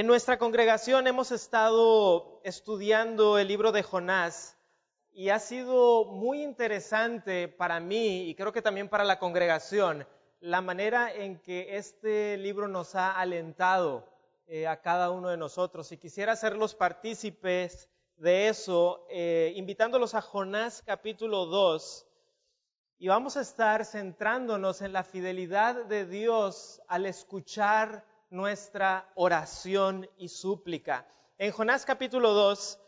En nuestra congregación hemos estado estudiando el libro de Jonás y ha sido muy interesante para mí y creo que también para la congregación la manera en que este libro nos ha alentado eh, a cada uno de nosotros. Y quisiera hacerlos partícipes de eso, eh, invitándolos a Jonás capítulo 2. Y vamos a estar centrándonos en la fidelidad de Dios al escuchar nuestra oración y súplica. En Jonás capítulo 2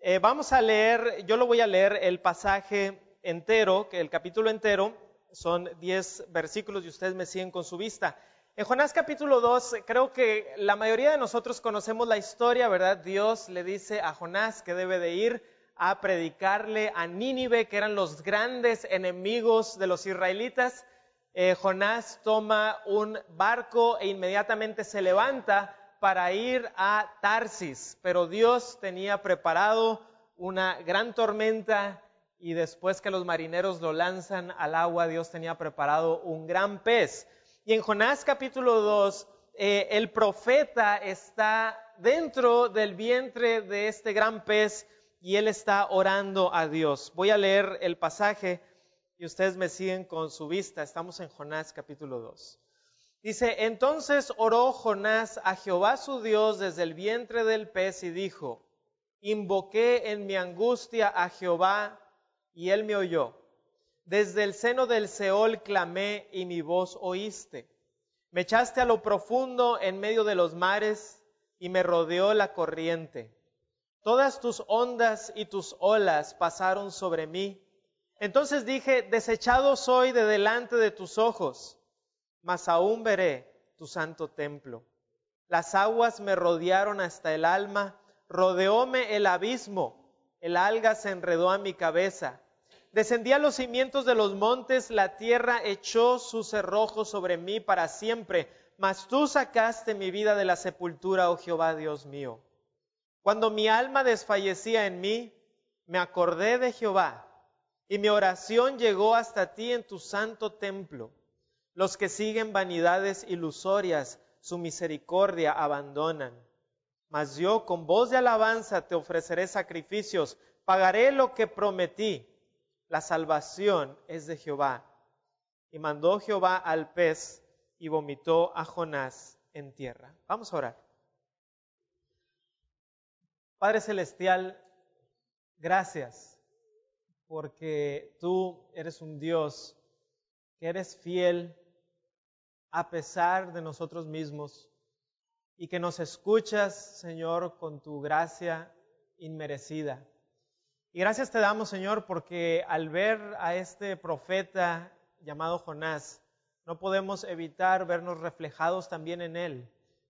eh, vamos a leer, yo lo voy a leer el pasaje entero, que el capítulo entero son 10 versículos y ustedes me siguen con su vista. En Jonás capítulo 2 creo que la mayoría de nosotros conocemos la historia, ¿verdad? Dios le dice a Jonás que debe de ir a predicarle a Nínive, que eran los grandes enemigos de los israelitas. Eh, Jonás toma un barco e inmediatamente se levanta para ir a Tarsis, pero Dios tenía preparado una gran tormenta y después que los marineros lo lanzan al agua, Dios tenía preparado un gran pez. Y en Jonás capítulo 2, eh, el profeta está dentro del vientre de este gran pez y él está orando a Dios. Voy a leer el pasaje y ustedes me siguen con su vista. Estamos en Jonás capítulo 2. Dice, entonces oró Jonás a Jehová su Dios desde el vientre del pez y dijo, invoqué en mi angustia a Jehová y él me oyó. Desde el seno del Seol clamé y mi voz oíste. Me echaste a lo profundo en medio de los mares y me rodeó la corriente. Todas tus ondas y tus olas pasaron sobre mí entonces dije, desechado soy de delante de tus ojos, mas aún veré tu santo templo. Las aguas me rodearon hasta el alma, rodeóme el abismo, el alga se enredó a mi cabeza. Descendí a los cimientos de los montes, la tierra echó sus cerrojos sobre mí para siempre, mas tú sacaste mi vida de la sepultura, oh Jehová Dios mío. Cuando mi alma desfallecía en mí, me acordé de Jehová y mi oración llegó hasta ti en tu santo templo. Los que siguen vanidades ilusorias, su misericordia abandonan. Mas yo con voz de alabanza te ofreceré sacrificios, pagaré lo que prometí. La salvación es de Jehová. Y mandó Jehová al pez y vomitó a Jonás en tierra. Vamos a orar. Padre Celestial, gracias porque tú eres un Dios que eres fiel a pesar de nosotros mismos y que nos escuchas, Señor, con tu gracia inmerecida. Y gracias te damos, Señor, porque al ver a este profeta llamado Jonás, no podemos evitar vernos reflejados también en él.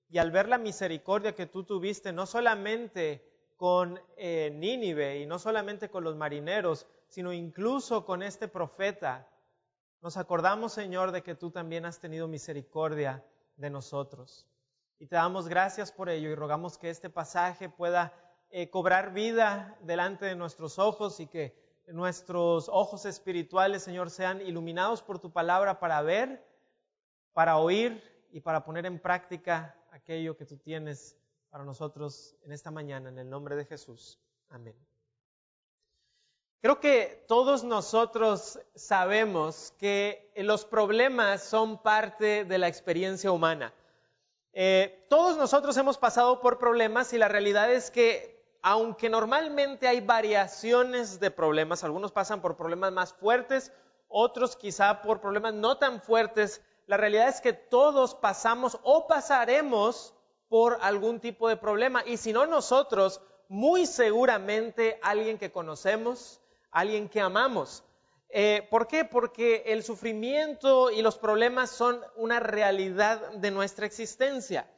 Y al ver la misericordia que tú tuviste, no solamente con eh, Nínive y no solamente con los marineros, sino incluso con este profeta. Nos acordamos, Señor, de que tú también has tenido misericordia de nosotros. Y te damos gracias por ello y rogamos que este pasaje pueda eh, cobrar vida delante de nuestros ojos y que nuestros ojos espirituales, Señor, sean iluminados por tu palabra para ver, para oír y para poner en práctica aquello que tú tienes para nosotros en esta mañana, en el nombre de Jesús. Amén. Creo que todos nosotros sabemos que los problemas son parte de la experiencia humana. Eh, todos nosotros hemos pasado por problemas y la realidad es que aunque normalmente hay variaciones de problemas, algunos pasan por problemas más fuertes, otros quizá por problemas no tan fuertes, la realidad es que todos pasamos o pasaremos por algún tipo de problema y si no nosotros, muy seguramente alguien que conocemos, alguien que amamos. Eh, ¿Por qué? Porque el sufrimiento y los problemas son una realidad de nuestra existencia.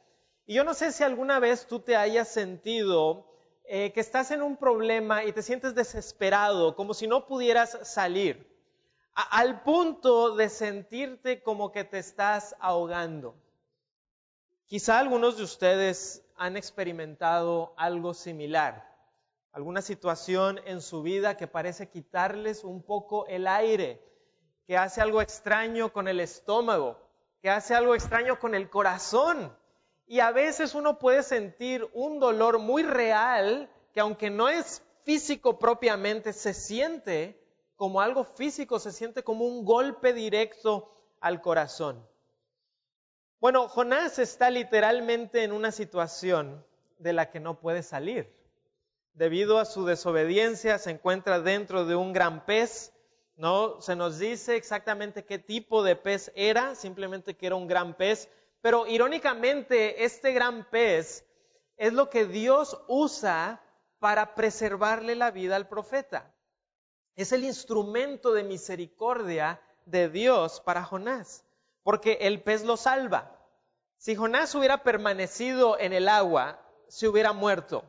Y yo no sé si alguna vez tú te hayas sentido eh, que estás en un problema y te sientes desesperado, como si no pudieras salir, al punto de sentirte como que te estás ahogando. Quizá algunos de ustedes han experimentado algo similar alguna situación en su vida que parece quitarles un poco el aire, que hace algo extraño con el estómago, que hace algo extraño con el corazón. Y a veces uno puede sentir un dolor muy real que aunque no es físico propiamente, se siente como algo físico, se siente como un golpe directo al corazón. Bueno, Jonás está literalmente en una situación de la que no puede salir. Debido a su desobediencia, se encuentra dentro de un gran pez. No se nos dice exactamente qué tipo de pez era, simplemente que era un gran pez. Pero irónicamente, este gran pez es lo que Dios usa para preservarle la vida al profeta. Es el instrumento de misericordia de Dios para Jonás, porque el pez lo salva. Si Jonás hubiera permanecido en el agua, se hubiera muerto.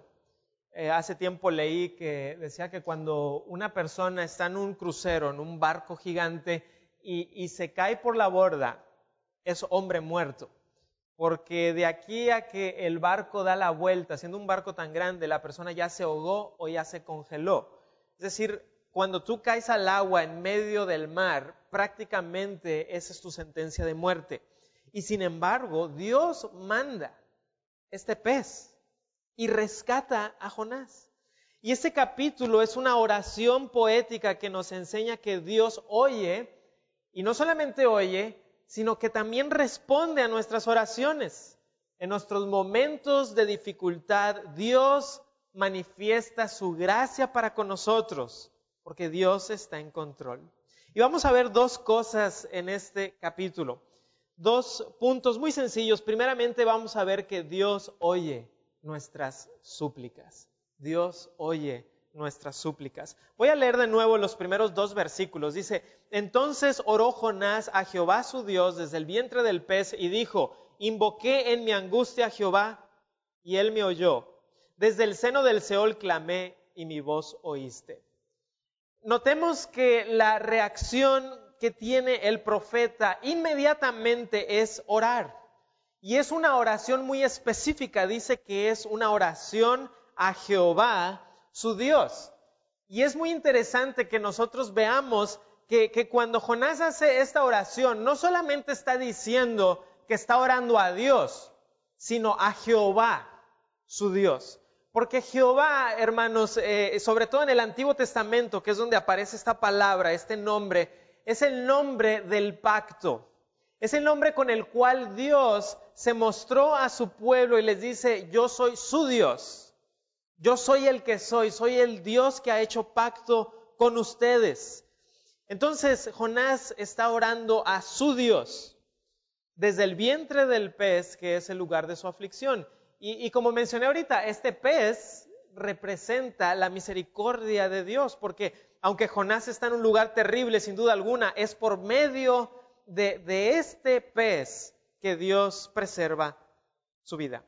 Eh, hace tiempo leí que decía que cuando una persona está en un crucero, en un barco gigante, y se cae por la borda, es hombre muerto porque de aquí a que el barco da la vuelta, siendo un barco tan grande, la persona ya se ahogó o ya se congeló. Es decir, cuando tú caes al agua en medio del mar, prácticamente esa es tu sentencia de muerte. Y sin embargo, Dios manda este pez y rescata a Jonás. Y este capítulo es una oración poética que nos enseña que Dios oye, y no solamente oye, sino que también responde a nuestras oraciones. En nuestros momentos de dificultad, Dios manifiesta su gracia para con nosotros, porque Dios está en control. Y vamos a ver dos cosas en este capítulo, dos puntos muy sencillos. Primeramente vamos a ver que Dios oye nuestras súplicas. Dios oye nuestras súplicas. Voy a leer de nuevo los primeros dos versículos. Dice, entonces oró Jonás a Jehová su Dios desde el vientre del pez y dijo, invoqué en mi angustia a Jehová y él me oyó. Desde el seno del Seol clamé y mi voz oíste. Notemos que la reacción que tiene el profeta inmediatamente es orar. Y es una oración muy específica. Dice que es una oración a Jehová su Dios. Y es muy interesante que nosotros veamos que, cuando Jonás hace esta oración, no solamente está diciendo que está orando a Dios, sino a Jehová, su Dios. Porque Jehová, hermanos, eh, sobre todo en el Antiguo Testamento, que es donde aparece esta palabra, este nombre, es el nombre del pacto. Es el nombre con el cual Dios se mostró a su pueblo y les dice, yo soy su Dios. Yo soy el que soy, soy el Dios que ha hecho pacto con ustedes. Entonces Jonás está orando a su Dios desde el vientre del pez, que es el lugar de su aflicción. Y, como mencioné ahorita, este pez representa la misericordia de Dios, porque aunque Jonás está en un lugar terrible, sin duda alguna, es por medio de, de este pez que Dios preserva su vida.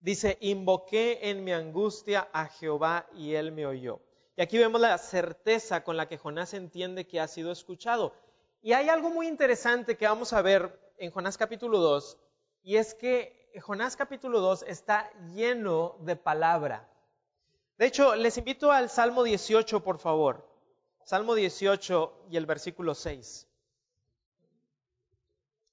Dice, invoqué en mi angustia a Jehová y él me oyó. Y aquí vemos la certeza con la que Jonás entiende que ha sido escuchado. Y hay algo muy interesante que vamos a ver en Jonás capítulo 2, y es que Jonás capítulo 2 está lleno de palabra. De hecho, les invito al Salmo 18, por favor. Salmo 18 y el versículo 6.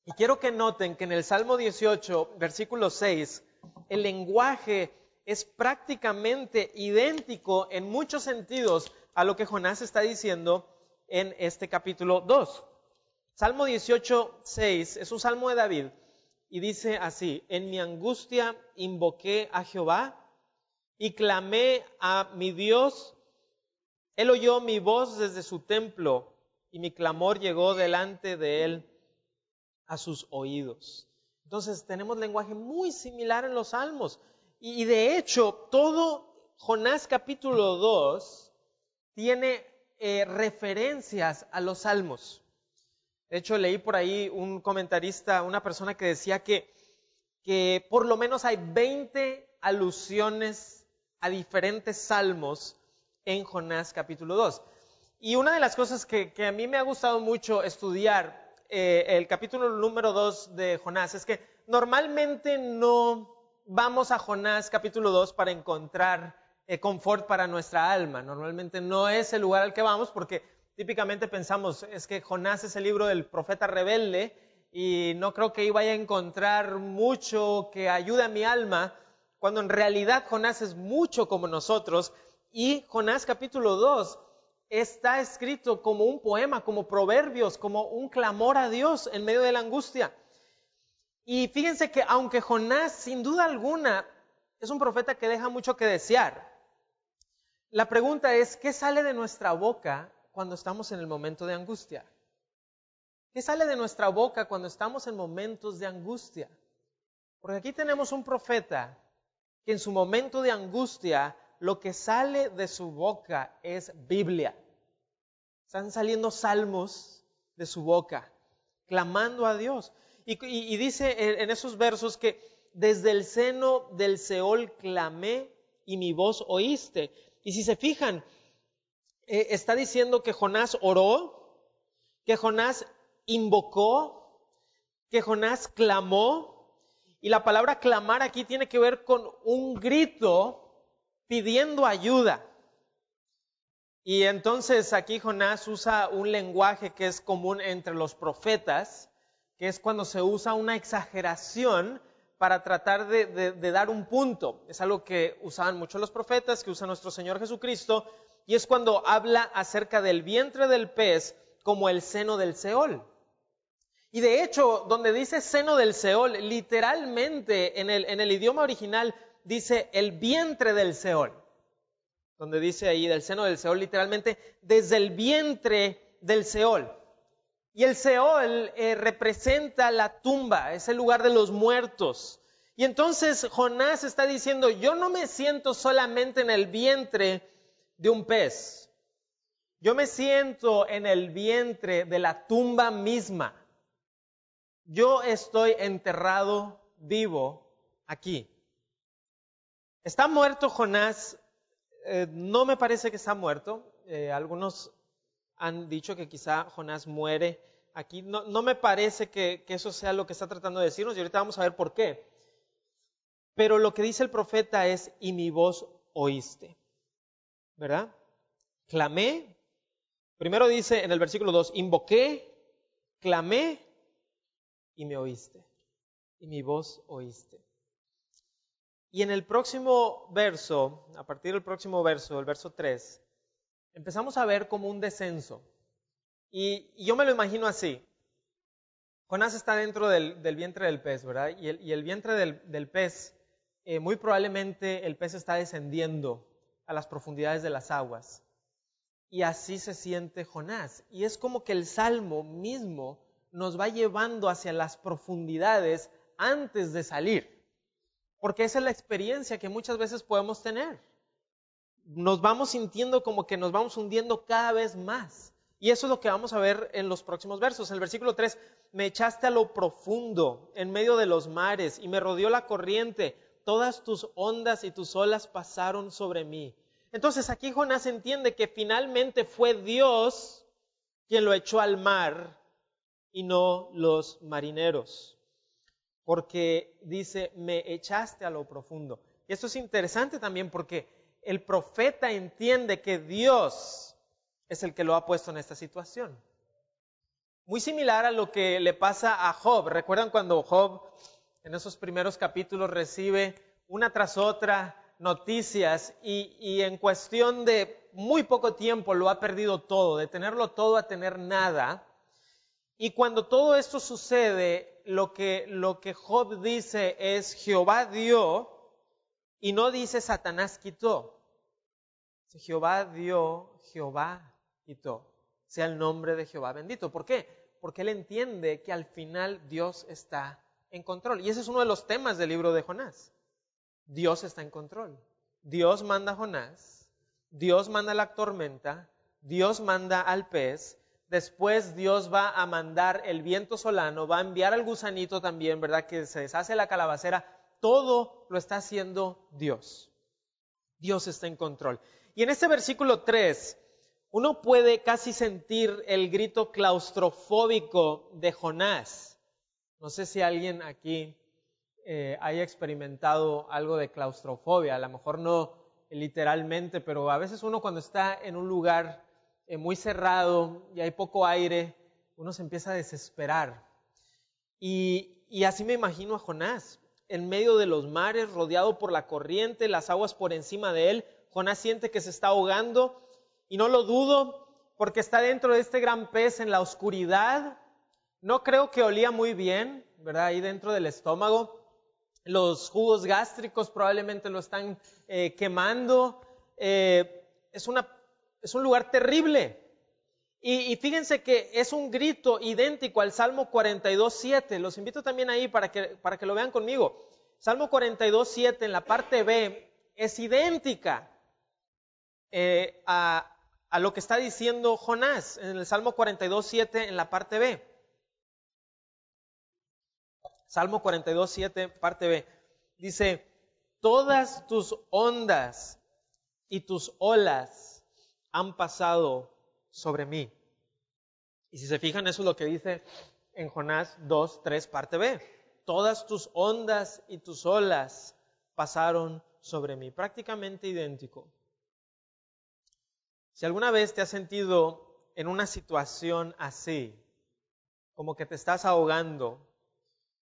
Y quiero que noten que en el Salmo 18, versículo 6, el lenguaje es prácticamente idéntico en muchos sentidos a lo que Jonás está diciendo en este capítulo 2. Salmo 18, 6 es un salmo de David y dice así, en mi angustia invoqué a Jehová y clamé a mi Dios. Él oyó mi voz desde su templo y mi clamor llegó delante de él a sus oídos. Entonces tenemos lenguaje muy similar en los salmos. Y de hecho, todo Jonás capítulo 2 tiene eh, referencias a los salmos. De hecho, leí por ahí un comentarista, una persona que decía que, que por lo menos hay 20 alusiones a diferentes salmos en Jonás capítulo 2. Y una de las cosas que, que a mí me ha gustado mucho estudiar eh, el capítulo número 2 de Jonás es que normalmente no vamos a Jonás capítulo 2 para encontrar eh, confort para nuestra alma. Normalmente no es el lugar al que vamos porque típicamente pensamos es que Jonás es el libro del profeta rebelde y no creo que ahí vaya a encontrar mucho que ayude a mi alma, cuando en realidad Jonás es mucho como nosotros y Jonás capítulo 2 está escrito como un poema, como proverbios, como un clamor a Dios en medio de la angustia. Y fíjense que aunque Jonás sin duda alguna es un profeta que deja mucho que desear, la pregunta es, ¿qué sale de nuestra boca cuando estamos en el momento de angustia? ¿Qué sale de nuestra boca cuando estamos en momentos de angustia? Porque aquí tenemos un profeta que en su momento de angustia lo que sale de su boca es Biblia. Están saliendo salmos de su boca, clamando a Dios. Y, dice en esos versos que desde el seno del Seol clamé y mi voz oíste. Y si se fijan, eh, está diciendo que Jonás oró, que Jonás invocó, que Jonás clamó. Y la palabra clamar aquí tiene que ver con un grito pidiendo ayuda. Y entonces aquí Jonás usa un lenguaje que es común entre los profetas, que es cuando se usa una exageración para tratar de, dar un punto. Es algo que usaban muchos los profetas, que usa nuestro Señor Jesucristo, y es cuando habla acerca del vientre del pez como el seno del Seol. Y de hecho, donde dice seno del Seol, literalmente en el, en el idioma original dice el vientre del Seol. Donde dice ahí del seno del Seol, literalmente desde el vientre del Seol. Y el Seol eh, representa la tumba, es el lugar de los muertos. Y entonces Jonás está diciendo, yo no me siento solamente en el vientre de un pez, yo me siento en el vientre de la tumba misma yo estoy enterrado vivo aquí. ¿Está muerto Jonás? Eh, no me parece que está muerto. Eh, algunos han dicho que quizá Jonás muere aquí. No, no me parece que, que, eso sea lo que está tratando de decirnos y ahorita vamos a ver por qué. Pero lo que dice el profeta es, y mi voz oíste. ¿Verdad? Clamé. Primero dice en el versículo 2, invoqué, clamé y me oíste, y mi voz oíste. Y en el próximo verso, a partir del próximo verso, el verso 3, empezamos a ver como un descenso. Y, yo me lo imagino así. Jonás está dentro del, vientre del pez, ¿verdad? Y el, vientre del, pez, eh, muy probablemente el pez está descendiendo a las profundidades de las aguas. Y así se siente Jonás. Y es como que el salmo mismo nos va llevando hacia las profundidades antes de salir. Porque esa es la experiencia que muchas veces podemos tener. Nos vamos sintiendo como que nos vamos hundiendo cada vez más. Y eso es lo que vamos a ver en los próximos versos. El versículo 3, me echaste a lo profundo, en medio de los mares, y me rodeó la corriente. Todas tus ondas y tus olas pasaron sobre mí. Entonces aquí Jonás entiende que finalmente fue Dios quien lo echó al mar y no los marineros. Porque dice, me echaste a lo profundo. Y esto es interesante también porque el profeta entiende que Dios es el que lo ha puesto en esta situación. Muy similar a lo que le pasa a Job. ¿Recuerdan cuando Job en esos primeros capítulos recibe una tras otra noticias y, y, en cuestión de muy poco tiempo lo ha perdido todo, de tenerlo todo a tener nada? Y cuando todo esto sucede, lo que, Job dice es Jehová dio y no dice Satanás quitó. Jehová dio, Jehová quitó. Sea el nombre de Jehová bendito. ¿Por qué? Porque él entiende que al final Dios está en control. Y ese es uno de los temas del libro de Jonás. Dios está en control. Dios manda a Jonás, Dios manda la tormenta, Dios manda al pez, Después Dios va a mandar el viento solano, va a enviar al gusanito también, ¿verdad? Que se deshace la calabacera. Todo lo está haciendo Dios. Dios está en control. Y en este versículo 3, uno puede casi sentir el grito claustrofóbico de Jonás. No sé si alguien aquí eh, haya experimentado algo de claustrofobia, a lo mejor no literalmente, pero a veces uno cuando está en un lugar eh, muy cerrado y hay poco aire, uno se empieza a desesperar. Y, así me imagino a Jonás, en medio de los mares, rodeado por la corriente, las aguas por encima de él. Jonás siente que se está ahogando y no lo dudo porque está dentro de este gran pez en la oscuridad. No creo que olía muy bien, ¿verdad? Ahí dentro del estómago. Los jugos gástricos probablemente lo están eh, quemando. Eh, es, una, es un lugar terrible. Y, fíjense que es un grito idéntico al Salmo 42.7. Los invito también ahí para que, para que lo vean conmigo. Salmo 42.7 en la parte B es idéntica eh, a, a, lo que está diciendo Jonás en el Salmo 42.7 en la parte B. Salmo 42.7, parte B. Dice, todas tus ondas y tus olas han pasado sobre mí. Y si se fijan, eso es lo que dice en Jonás 2, 3, parte B. Todas tus ondas y tus olas pasaron sobre mí. Prácticamente idéntico. Si alguna vez te has sentido en una situación así, como que te estás ahogando,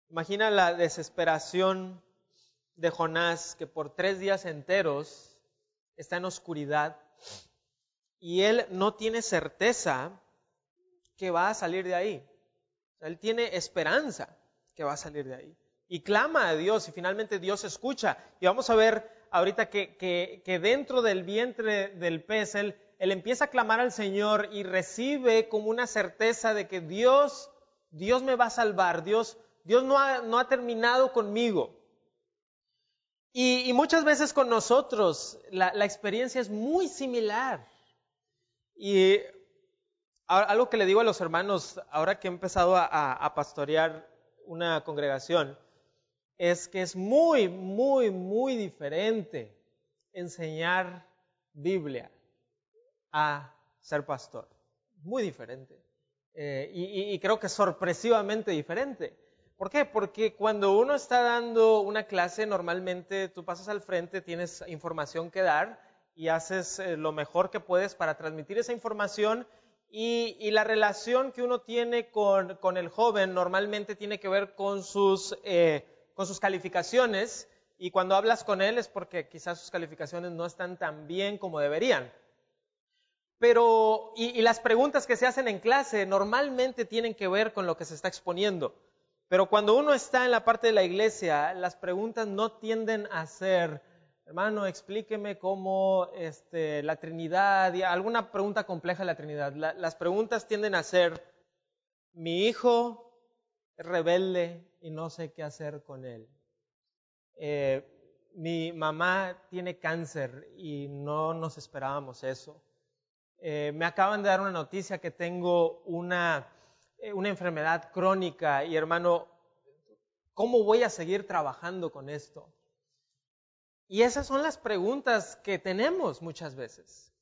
imagina la desesperación de Jonás que por tres días enteros está en oscuridad y él no tiene certeza que va a salir de ahí. Él tiene esperanza que va a salir de ahí. Y clama a Dios y finalmente Dios escucha. Y vamos a ver ahorita que, que, dentro del vientre del pez él, él, empieza a clamar al Señor y recibe como una certeza de que Dios, Dios me va a salvar, Dios, Dios no, ha, no ha terminado conmigo. Y, y, muchas veces con nosotros la, la experiencia es muy similar. Y algo que le digo a los hermanos, ahora que he empezado a, pastorear una congregación, es que es muy, muy, muy diferente enseñar Biblia a ser pastor. Muy diferente. Eh, y, y, creo que sorpresivamente diferente. ¿Por qué? Porque cuando uno está dando una clase, normalmente tú pasas al frente, tienes información que dar y haces eh, lo mejor que puedes para transmitir esa información y, la relación que uno tiene con, el joven normalmente tiene que ver con sus, eh, con sus calificaciones y cuando hablas con él es porque quizás sus calificaciones no están tan bien como deberían. Pero, y las preguntas que se hacen en clase normalmente tienen que ver con lo que se está exponiendo. Pero cuando uno está en la parte de la iglesia, las preguntas no tienden a ser hermano, explíqueme cómo este, la Trinidad, y alguna pregunta compleja de la Trinidad. las preguntas tienden a ser, mi hijo es rebelde y no sé qué hacer con él. Eh, mi mamá tiene cáncer y no nos esperábamos eso. Eh, me acaban de dar una noticia que tengo una, eh, una enfermedad crónica y hermano, ¿cómo voy a seguir trabajando con esto? Y esas son las preguntas que tenemos muchas veces.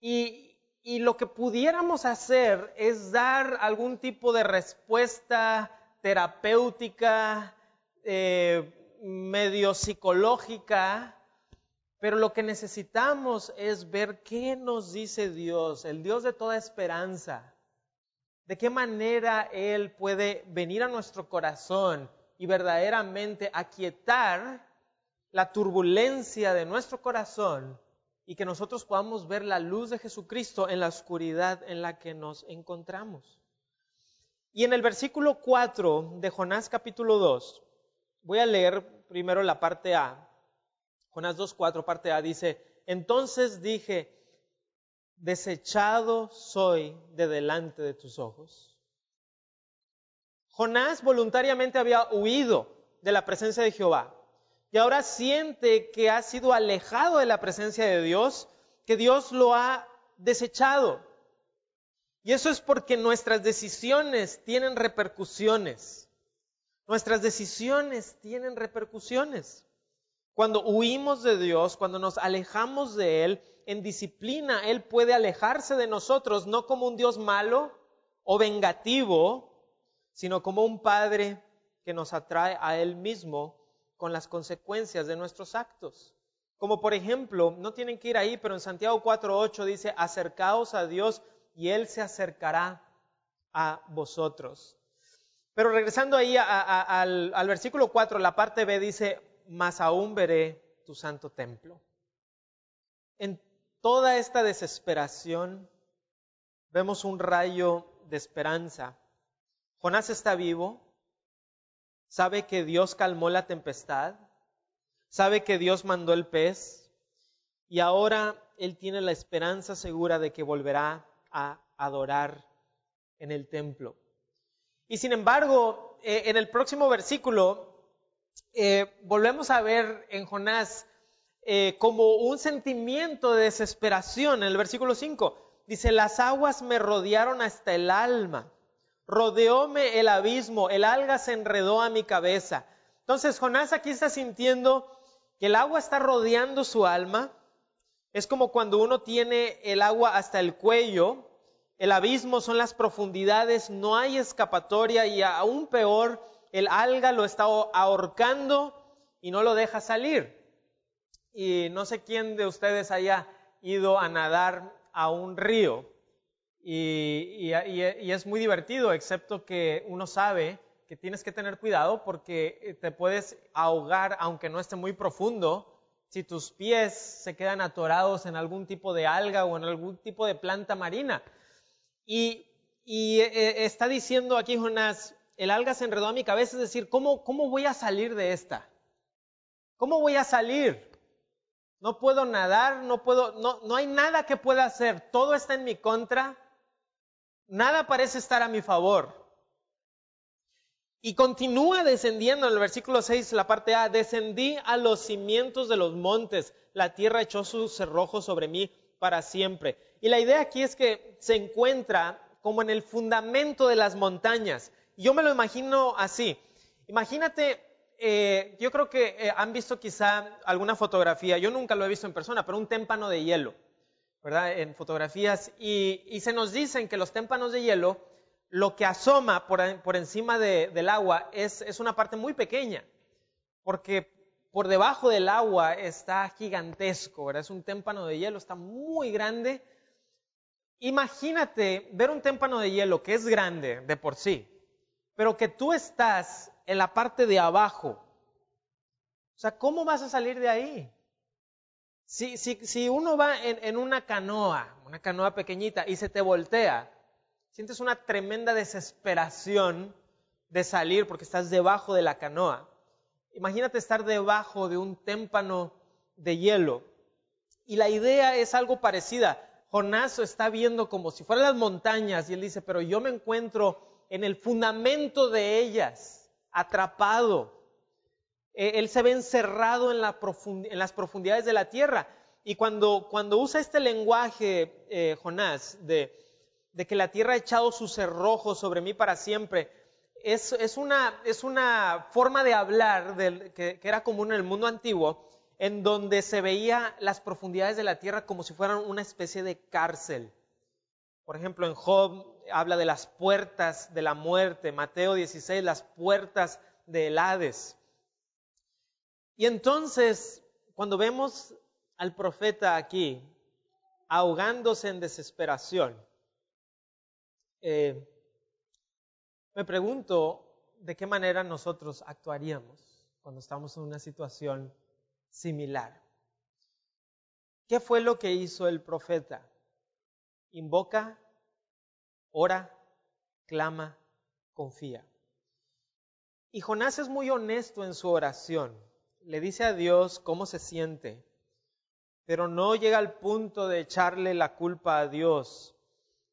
Y, lo que pudiéramos hacer es dar algún tipo de respuesta terapéutica, eh, medio psicológica, pero lo que necesitamos es ver qué nos dice Dios, el Dios de toda esperanza, de qué manera Él puede venir a nuestro corazón y verdaderamente aquietar la turbulencia de nuestro corazón y que nosotros podamos ver la luz de Jesucristo en la oscuridad en la que nos encontramos. Y en el versículo 4 de Jonás capítulo 2, voy a leer primero la parte A. Jonás 2.4, parte A, dice, entonces dije, desechado soy de delante de tus ojos. Jonás voluntariamente había huido de la presencia de Jehová y ahora siente que ha sido alejado de la presencia de Dios, que Dios lo ha desechado. Y eso es porque nuestras decisiones tienen repercusiones. Nuestras decisiones tienen repercusiones. Cuando huimos de Dios, cuando nos alejamos de Él, en disciplina, Él puede alejarse de nosotros, no como un Dios malo o vengativo, sino como un Padre que nos atrae a Él mismo con las consecuencias de nuestros actos. Como por ejemplo, no tienen que ir ahí, pero en Santiago 4.8 dice, acercaos a Dios y Él se acercará a vosotros. Pero regresando ahí al, al versículo 4, la parte B dice, mas aún veré tu santo templo. En toda esta desesperación vemos un rayo de esperanza. Jonás está vivo, sabe que Dios calmó la tempestad, sabe que Dios mandó el pez y ahora él tiene la esperanza segura de que volverá a adorar en el templo. Y sin embargo, eh, en el próximo versículo, eh, volvemos a ver en Jonás eh, como un sentimiento de desesperación. En el versículo 5 dice, las aguas me rodearon hasta el alma, rodeóme el abismo, el alga se enredó a mi cabeza. Entonces Jonás aquí está sintiendo que el agua está rodeando su alma. Es como cuando uno tiene el agua hasta el cuello el abismo son las profundidades, no hay escapatoria y aún peor, el alga lo está ahorcando y no lo deja salir. Y no sé quién de ustedes haya ido a nadar a un río. Y, es muy divertido, excepto que uno sabe que tienes que tener cuidado porque te puedes ahogar aunque no esté muy profundo si tus pies se quedan atorados en algún tipo de alga o en algún tipo de planta marina. Y, eh, está diciendo aquí Jonás, el alga se enredó a mi cabeza, es decir, ¿cómo, ¿cómo voy a salir de esta? ¿Cómo voy a salir? No puedo nadar, no puedo, no, no hay nada que pueda hacer, todo está en mi contra, nada parece estar a mi favor. Y continúa descendiendo en el versículo 6, la parte A, descendí a los cimientos de los montes, la tierra echó sus cerrojos sobre mí para siempre. Y la idea aquí es que se encuentra como en el fundamento de las montañas. Yo me lo imagino así. Imagínate, eh, yo creo que eh, han visto quizá alguna fotografía, yo nunca lo he visto en persona, pero un témpano de hielo, En fotografías. Y, se nos dicen que los témpanos de hielo, lo que asoma por, encima del agua es, es una parte muy pequeña, porque por debajo del agua está gigantesco, ¿verdad? Es un témpano de hielo, está muy grande Imagínate ver un témpano de hielo que es grande de por sí, pero que tú estás en la parte de abajo. O sea, ¿cómo vas a salir de ahí? Si, uno va en, en una canoa, una canoa pequeñita, y se te voltea, sientes una tremenda desesperación de salir porque estás debajo de la canoa. Imagínate estar debajo de un témpano de hielo. Y la idea es algo parecida. Jonás está viendo como si fueran las montañas y él dice, pero yo me encuentro en el fundamento de ellas, atrapado. E, él se ve encerrado en, las profundidades de la tierra. Y cuando, usa este lenguaje, eh, Jonás, de, que la tierra ha echado sus cerrojos sobre mí para siempre, es, una, forma de hablar que era común en el mundo antiguo, en donde se veía las profundidades de la tierra como si fueran una especie de cárcel. Por ejemplo, en Job habla de las puertas de la muerte, Mateo 16, las puertas del Hades. Y entonces, cuando vemos al profeta aquí ahogándose en desesperación, eh, me pregunto de qué manera nosotros actuaríamos cuando estamos en una situación similar. ¿Qué fue lo que hizo el profeta? Invoca, ora, clama, confía. Y Jonás es muy honesto en su oración. Le dice a Dios cómo se siente, pero no llega al punto de echarle la culpa a Dios.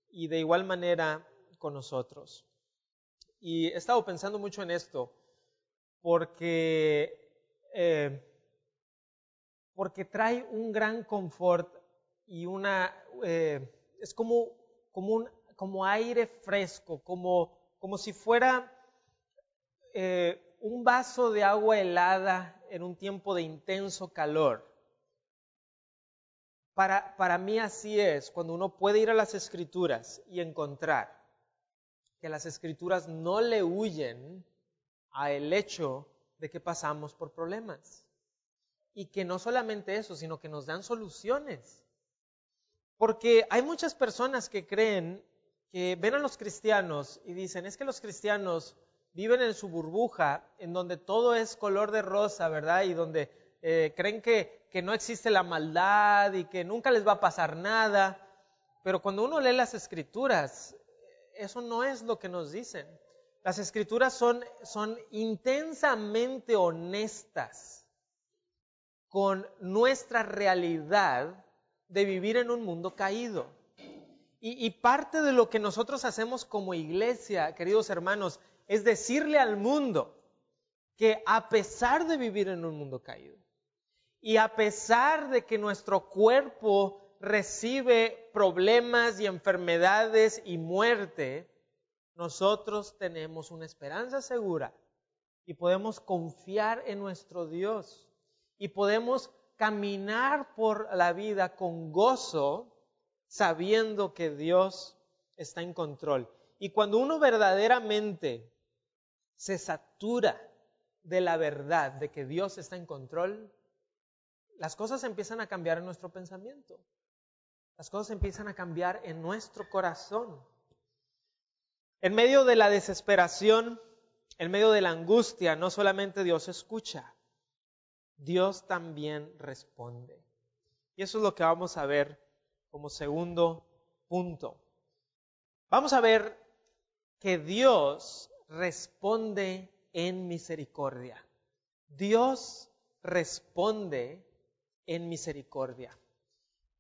Y de igual manera con nosotros. Y he estado pensando mucho en esto, porque eh, porque trae un gran confort y una, eh, es como, como, un, como aire fresco, como, como si fuera eh, un vaso de agua helada en un tiempo de intenso calor. Para, para mí así es, cuando uno puede ir a las escrituras y encontrar que las escrituras no le huyen a el hecho de que pasamos por problemas y que no solamente eso, sino que nos dan soluciones. Porque hay muchas personas que creen que ven a los cristianos y dicen, es que los cristianos viven en su burbuja, en donde todo es color de rosa, ¿verdad? Y donde eh, creen que, que no existe la maldad y que nunca les va a pasar nada. Pero cuando uno lee las escrituras, eso no es lo que nos dicen. Las escrituras son, son intensamente honestas con nuestra realidad de vivir en un mundo caído. Y, parte de lo que nosotros hacemos como iglesia, queridos hermanos, es decirle al mundo que a pesar de vivir en un mundo caído y a pesar de que nuestro cuerpo recibe problemas y enfermedades y muerte, nosotros tenemos una esperanza segura y podemos confiar en nuestro Dios y podemos caminar por la vida con gozo sabiendo que Dios está en control. Y cuando uno verdaderamente se satura de la verdad de que Dios está en control, las cosas empiezan a cambiar en nuestro pensamiento. Las cosas empiezan a cambiar en nuestro corazón. En medio de la desesperación, en medio de la angustia, no solamente Dios escucha, Dios también responde. Y eso es lo que vamos a ver como segundo punto. Vamos a ver que Dios responde en misericordia. Dios responde en misericordia.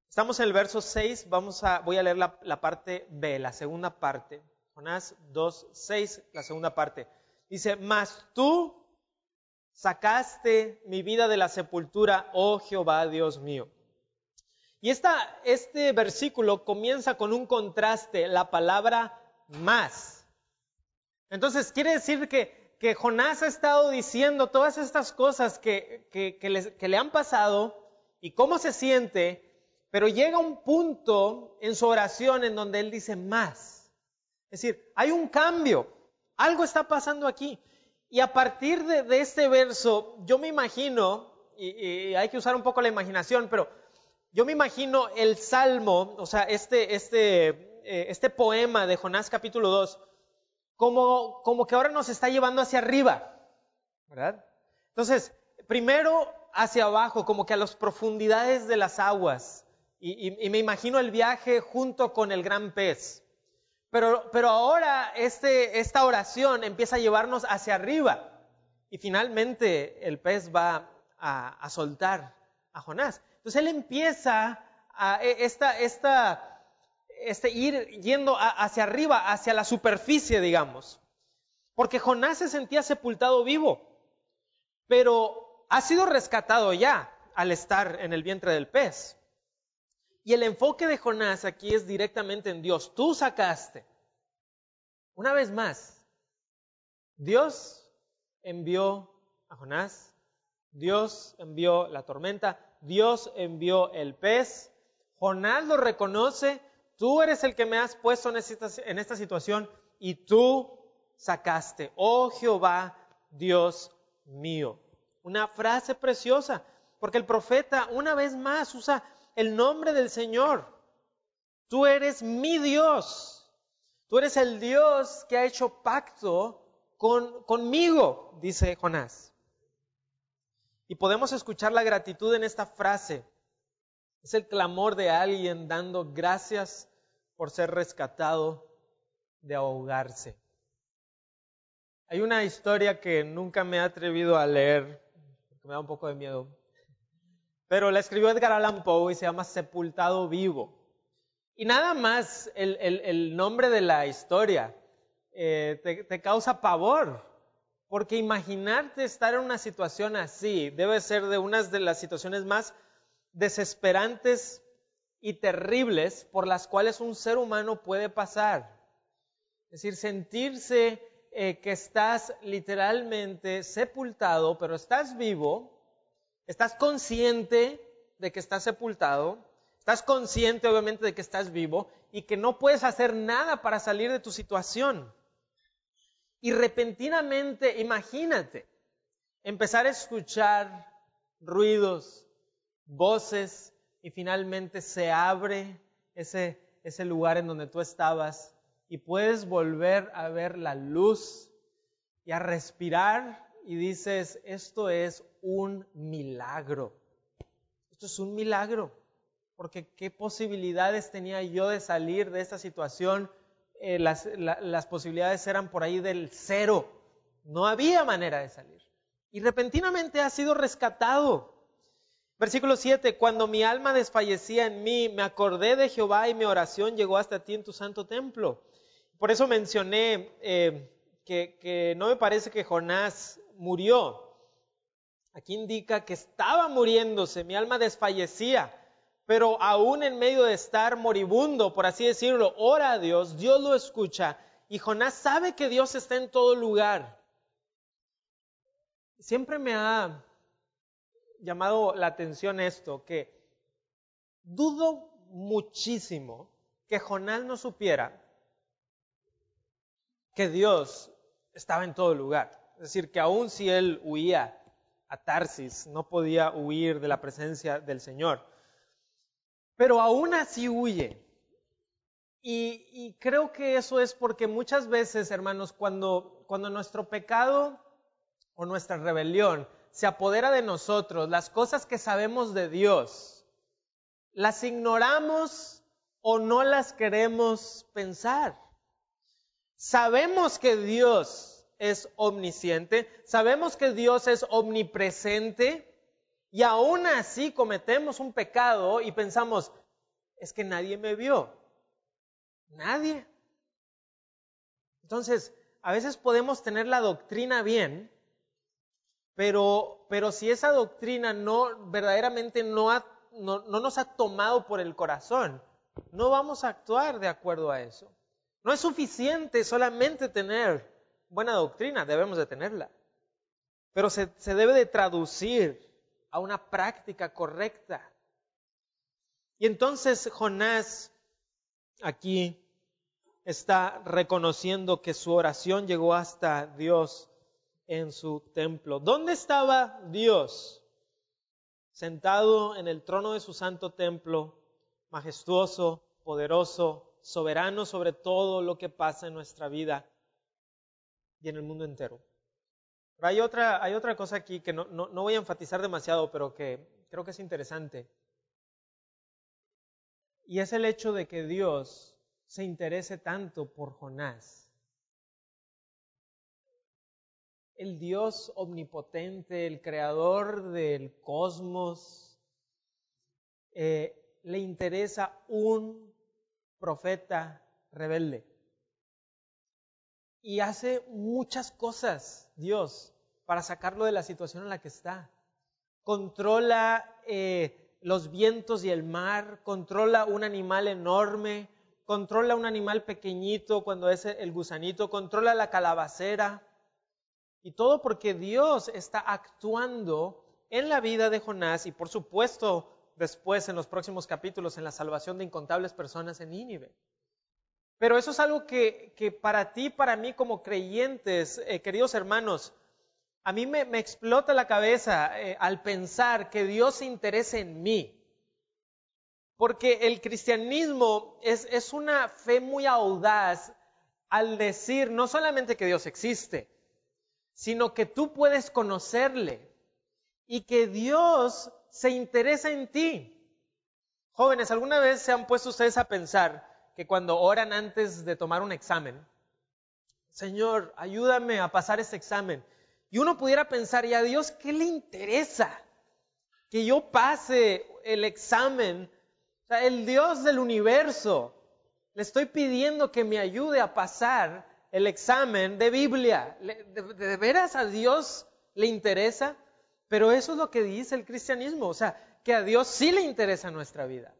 Estamos en el verso 6, vamos a, voy a leer la, parte B, la segunda parte. Jonás 2, 6, la segunda parte. Dice, mas tú sacaste mi vida de la sepultura, oh Jehová Dios mío. Y este versículo comienza con un contraste, la palabra más. Entonces quiere decir que, Jonás ha estado diciendo todas estas cosas que, que le han pasado y cómo se siente, pero llega un punto en su oración en donde él dice más. Es decir, hay un cambio, algo está pasando aquí. Y a partir de, este verso, yo me imagino, y, hay que usar un poco la imaginación, pero yo me imagino el salmo, o sea, este, este, eh, este poema de Jonás capítulo 2, como, como que ahora nos está llevando hacia arriba, ¿verdad? Entonces, primero hacia abajo, como que a las profundidades de las aguas, y, me imagino el viaje junto con el gran pez. Pero, pero, ahora este, esta oración empieza a llevarnos hacia arriba y finalmente el pez va a, a soltar a Jonás. Entonces él empieza a e, esta, esta, este ir yendo hacia arriba, hacia la superficie, digamos. Porque Jonás se sentía sepultado vivo, pero ha sido rescatado ya al estar en el vientre del pez. Y el enfoque de Jonás aquí es directamente en Dios. Tú sacaste. Una vez más, Dios envió a Jonás, Dios envió la tormenta, Dios envió el pez, Jonás lo reconoce, tú eres el que me has puesto en esta, situación y tú sacaste, oh Jehová, Dios mío. Una frase preciosa, porque el profeta una vez más usa el nombre del Señor. Tú eres mi Dios. Tú eres el Dios que ha hecho pacto con, conmigo, dice Jonás. Y podemos escuchar la gratitud en esta frase. Es el clamor de alguien dando gracias por ser rescatado de ahogarse. Hay una historia que nunca me he atrevido a leer, porque me da un poco de miedo, pero la escribió Edgar Allan Poe y se llama Sepultado Vivo. Y nada más el, nombre de la historia eh, te, te causa pavor, porque imaginarte estar en una situación así debe ser de unas de las situaciones más desesperantes y terribles por las cuales un ser humano puede pasar. Es decir, sentirse eh, que estás literalmente sepultado, pero estás vivo, estás consciente de que estás sepultado, estás consciente obviamente de que estás vivo y que no puedes hacer nada para salir de tu situación. Y repentinamente, imagínate, empezar a escuchar ruidos, voces y finalmente se abre ese, ese lugar en donde tú estabas y puedes volver a ver la luz y a respirar y dices, esto es un milagro. Esto es un milagro, porque qué posibilidades tenía yo de salir de esta situación. Eh, las, las posibilidades eran por ahí del cero. No había manera de salir. Y repentinamente ha sido rescatado. Versículo 7, cuando mi alma desfallecía en mí, me acordé de Jehová y mi oración llegó hasta ti en tu santo templo. Por eso mencioné eh, que, que no me parece que Jonás murió. Aquí indica que estaba muriéndose, mi alma desfallecía, pero aún en medio de estar moribundo, por así decirlo, ora a Dios, Dios lo escucha y Jonás sabe que Dios está en todo lugar. Siempre me ha llamado la atención esto, que dudo muchísimo que Jonás no supiera que Dios estaba en todo lugar. Es decir, que aun si él huía a Tarsis, no podía huir de la presencia del Señor. Pero aún así huye. Y, y creo que eso es porque muchas veces, hermanos, cuando, cuando nuestro pecado o nuestra rebelión se apodera de nosotros, las cosas que sabemos de Dios, las ignoramos o no las queremos pensar. Sabemos que Dios es omnisciente, sabemos que Dios es omnipresente y aún así cometemos un pecado y pensamos, es que nadie me vio. Nadie. Entonces, a veces podemos tener la doctrina bien, pero, pero si esa doctrina no verdaderamente no, no, no nos ha tomado por el corazón, no vamos a actuar de acuerdo a eso. No es suficiente solamente tener buena doctrina, debemos de tenerla. Pero se, se, debe de traducir a una práctica correcta. Y entonces Jonás aquí está reconociendo que su oración llegó hasta Dios en su templo. ¿Dónde estaba Dios? Sentado en el trono de su santo templo, majestuoso, poderoso, soberano sobre todo lo que pasa en nuestra vida y en el mundo entero. Pero hay otra, hay otra cosa aquí que no, no, no voy a enfatizar demasiado, pero que creo que es interesante. Y es el hecho de que Dios se interese tanto por Jonás. El Dios omnipotente, el creador del cosmos, eh, le interesa un profeta rebelde. Y hace muchas cosas Dios para sacarlo de la situación en la que está. Controla eh, los vientos y el mar, controla un animal enorme, controla un animal pequeñito cuando es el gusanito, controla la calabacera y todo porque Dios está actuando en la vida de Jonás y por supuesto después en los próximos capítulos en la salvación de incontables personas en Nínive. Pero eso es algo que, que para ti, para mí como creyentes, eh, queridos hermanos, a mí me, explota la cabeza eh, al pensar que Dios se interesa en mí. Porque el cristianismo es, es una fe muy audaz al decir no solamente que Dios existe, sino que tú puedes conocerle y que Dios se interesa en ti. Jóvenes, ¿alguna vez se han puesto ustedes a pensar que cuando oran antes de tomar un examen, Señor, ayúdame a pasar ese examen? Y uno pudiera pensar, ¿y a Dios qué le interesa? Que yo pase el examen. O sea, el Dios del universo, le estoy pidiendo que me ayude a pasar el examen de Biblia. ¿De, veras a Dios le interesa? Pero eso es lo que dice el cristianismo, o sea, que a Dios sí le interesa nuestra vida.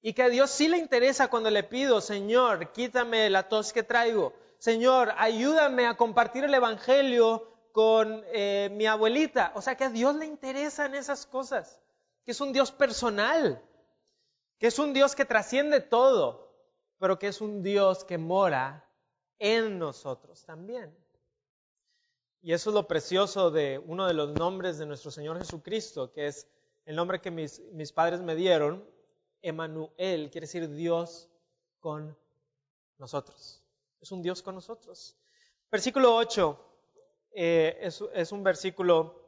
Y que a Dios sí le interesa cuando le pido, Señor, quítame la tos que traigo. Señor, ayúdame a compartir el Evangelio con eh, mi abuelita. O sea, que a Dios le interesan esas cosas. Que es un Dios personal. Que es un Dios que trasciende todo. Pero que es un Dios que mora en nosotros también. Y eso es lo precioso de uno de los nombres de nuestro Señor Jesucristo, que es el nombre que mis, mis padres me dieron, Emanuel, quiere decir Dios con nosotros. Es un Dios con nosotros. Versículo 8, eh, es, un versículo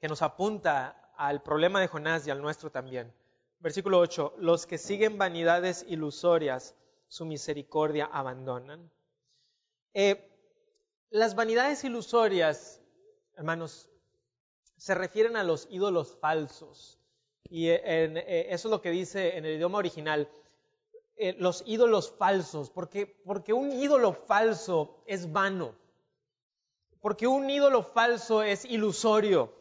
que nos apunta al problema de Jonás y al nuestro también. Versículo 8, los que siguen vanidades ilusorias, su misericordia abandonan. Eh, las vanidades ilusorias, hermanos, se refieren a los ídolos falsos. Y eh, eso es lo que dice en el idioma original, eh, los ídolos falsos, porque, porque un ídolo falso es vano, porque un ídolo falso es ilusorio.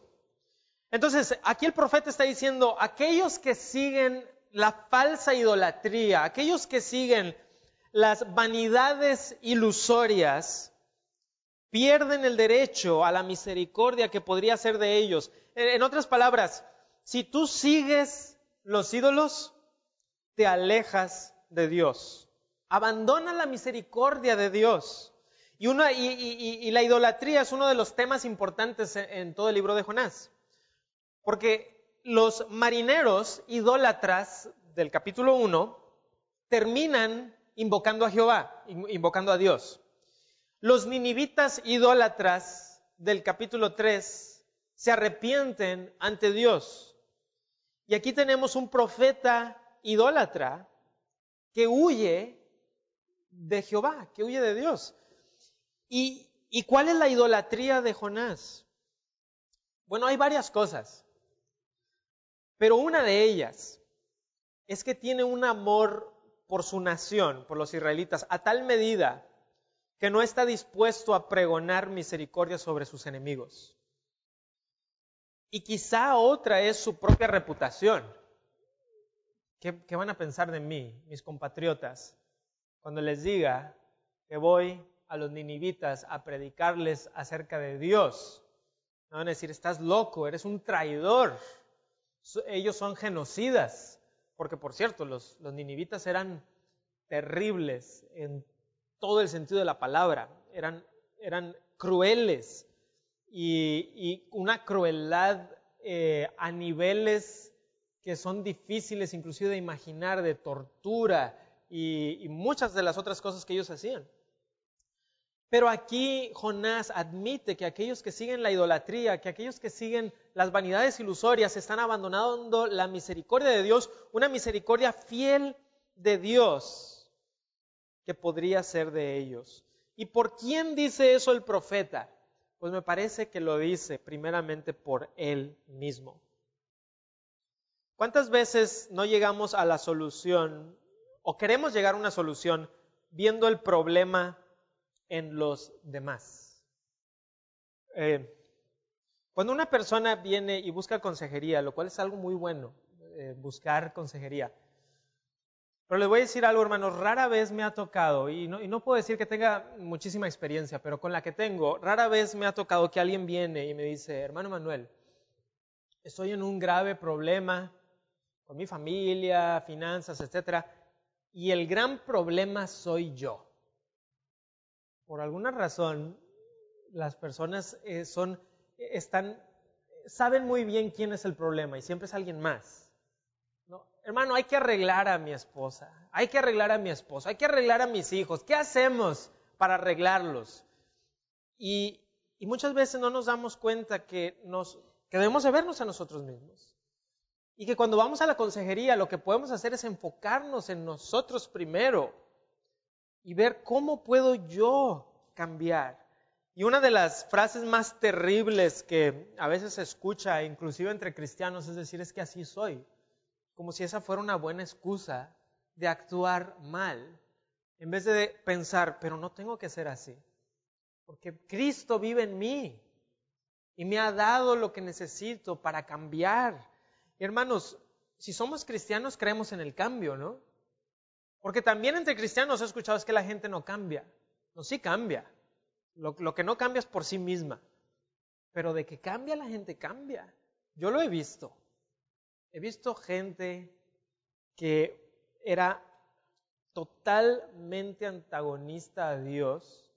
Entonces, aquí el profeta está diciendo, aquellos que siguen la falsa idolatría, aquellos que siguen las vanidades ilusorias, pierden el derecho a la misericordia que podría ser de ellos. En otras palabras, si tú sigues los ídolos, te alejas de Dios. Abandona la misericordia de Dios. Y, una, y, la idolatría es uno de los temas importantes en, todo el libro de Jonás. Porque los marineros idólatras del capítulo 1 terminan invocando a Jehová, invocando a Dios. Los ninivitas idólatras del capítulo 3 se arrepienten ante Dios. Y aquí tenemos un profeta idólatra que huye de Jehová, que huye de Dios. ¿Y, ¿Y cuál es la idolatría de Jonás? Bueno, hay varias cosas, pero una de ellas es que tiene un amor por su nación, por los israelitas, a tal medida que no está dispuesto a pregonar misericordia sobre sus enemigos. Y quizá otra es su propia reputación. ¿Qué, van a pensar de mí, mis compatriotas, cuando les diga que voy a los ninivitas a predicarles acerca de Dios? Me van a decir, estás loco, eres un traidor. Ellos son genocidas. Porque, por cierto, los, ninivitas eran terribles en todo el sentido de la palabra. Eran, eran crueles y, una crueldad eh, a niveles que son difíciles inclusive de imaginar, de tortura y, muchas de las otras cosas que ellos hacían. Pero aquí Jonás admite que aquellos que siguen la idolatría, que aquellos que siguen las vanidades ilusorias, están abandonando la misericordia de Dios, una misericordia fiel de Dios que podría ser de ellos. ¿Y por quién dice eso el profeta? Pues me parece que lo dice primeramente por él mismo. ¿Cuántas veces no llegamos a la solución o queremos llegar a una solución viendo el problema en los demás? Eh, cuando una persona viene y busca consejería, lo cual es algo muy bueno, eh, buscar consejería, pero les voy a decir algo, hermanos, rara vez me ha tocado, y no, y no, puedo decir que tenga muchísima experiencia, pero con la que tengo, rara vez me ha tocado que alguien viene y me dice, hermano Manuel, estoy en un grave problema, con mi familia, finanzas, etc. Y el gran problema soy yo. Por alguna razón, las personas eh, son, están, saben muy bien quién es el problema y siempre es alguien más. ¿no? Hermano, hay que arreglar a mi esposa, hay que arreglar a mi esposo, hay que arreglar a mis hijos. ¿Qué hacemos para arreglarlos? Y, y muchas veces no nos damos cuenta que, nos, que debemos de vernos a nosotros mismos. Y que cuando vamos a la consejería lo que podemos hacer es enfocarnos en nosotros primero y ver cómo puedo yo cambiar. Y una de las frases más terribles que a veces se escucha, inclusive entre cristianos, es decir, es que así soy. Como si esa fuera una buena excusa de actuar mal, en vez de pensar, pero no tengo que ser así, porque Cristo vive en mí y me ha dado lo que necesito para cambiar hermanos, si somos cristianos creemos en el cambio, ¿no? Porque también entre cristianos he escuchado es que la gente no cambia. No, sí cambia. Lo, que no cambia es por sí misma. Pero de que cambia la gente cambia. Yo lo he visto. He visto gente que era totalmente antagonista a Dios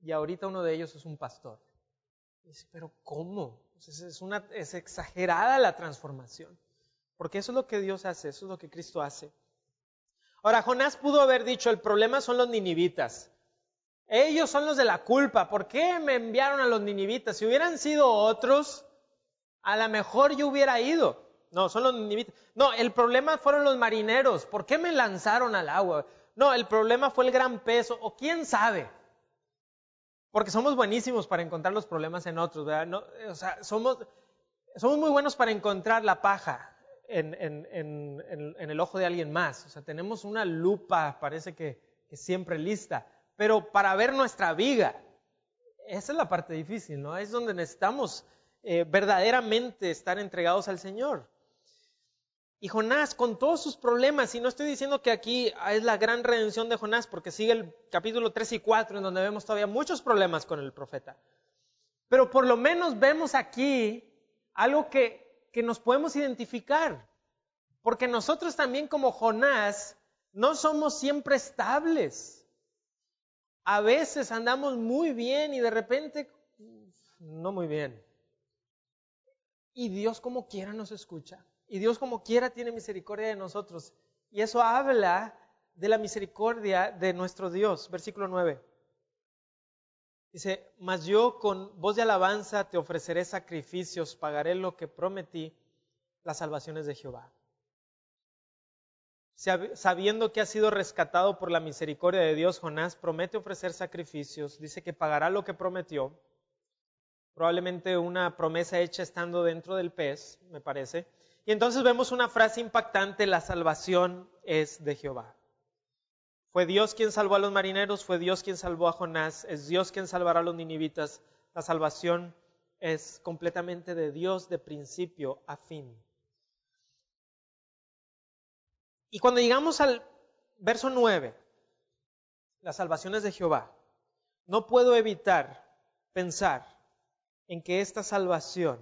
y ahorita uno de ellos es un pastor. dice, pero ¿cómo? es, es exagerada la transformación. Porque eso es lo que Dios hace, eso es lo que Cristo hace. Ahora, Jonás pudo haber dicho, el problema son los ninivitas. Ellos son los de la culpa. ¿Por qué me enviaron a los ninivitas? Si hubieran sido otros, a lo mejor yo hubiera ido. No, son los ninivitas. No, el problema fueron los marineros. ¿Por qué me lanzaron al agua? No, el problema fue el gran peso. O quién sabe. Porque somos buenísimos para encontrar los problemas en otros, o sea, somos muy buenos para encontrar la paja en, el ojo de alguien más. O sea, tenemos una lupa, parece que, siempre lista. Pero para ver nuestra viga, esa es la parte difícil, ¿no? Es donde necesitamos eh, verdaderamente estar entregados al Señor. Y Jonás, con todos sus problemas, y no estoy diciendo que aquí es la gran redención de Jonás, porque sigue el capítulo 3 y 4, en donde vemos todavía muchos problemas con el profeta. Pero por lo menos vemos aquí algo que, que nos podemos identificar. Porque nosotros también como Jonás no somos siempre estables. A veces andamos muy bien y de repente no muy bien. Y Dios como quiera nos escucha. Y Dios como quiera tiene misericordia de nosotros. Y eso habla de la misericordia de nuestro Dios. Versículo 9. Dice, mas yo con voz de alabanza te ofreceré sacrificios, pagaré lo que prometí, las salvaciones de Jehová. Sabiendo que ha sido rescatado por la misericordia de Dios, Jonás promete ofrecer sacrificios, dice que pagará lo que prometió, probablemente una promesa hecha estando dentro del pez, me parece, y entonces vemos una frase impactante, la salvación es de Jehová. Fue Dios quien salvó a los marineros, fue Dios quien salvó a Jonás, es Dios quien salvará a los ninivitas. La salvación es completamente de Dios de principio a fin. Y cuando llegamos al verso 9, la salvación es de Jehová, no puedo evitar pensar en que esta salvación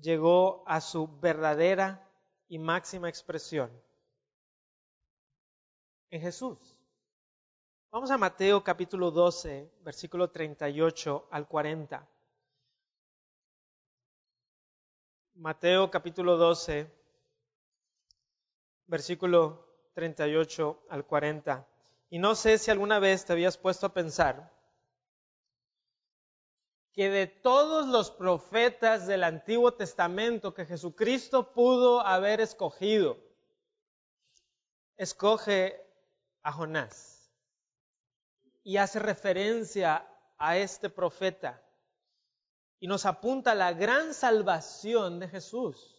llegó a su verdadera y máxima expresión en Jesús. Vamos a Mateo capítulo 12, versículo 38 al 40. Mateo capítulo 12, versículo 38 al 40. Y no sé si alguna vez te habías puesto a pensar que de todos los profetas del Antiguo Testamento que Jesucristo pudo haber escogido, escoge a Jonás y hace referencia a este profeta y nos apunta a la gran salvación de Jesús.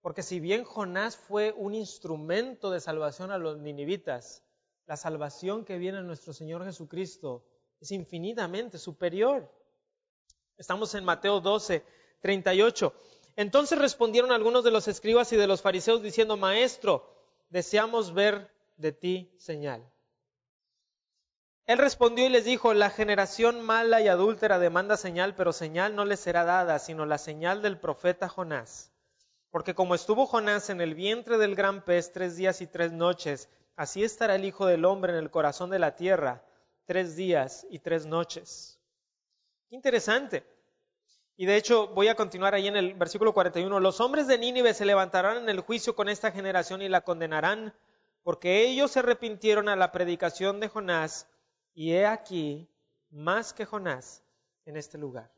Porque si bien Jonás fue un instrumento de salvación a los ninivitas, la salvación que viene a nuestro Señor Jesucristo es infinitamente superior. Estamos en Mateo 12, 38. Entonces respondieron algunos de los escribas y de los fariseos diciendo, Maestro, deseamos ver de ti señal. Él respondió y les dijo, la generación mala y adúltera demanda señal, pero señal no le será dada, sino la señal del profeta Jonás. Porque como estuvo Jonás en el vientre del gran pez tres días y tres noches, así estará el Hijo del Hombre en el corazón de la tierra tres días y tres noches. Qué interesante. Y de hecho voy a continuar ahí en el versículo 41. Los hombres de Nínive se levantarán en el juicio con esta generación y la condenarán, porque ellos se arrepintieron a la predicación de Jonás, y he aquí más que Jonás en este lugar.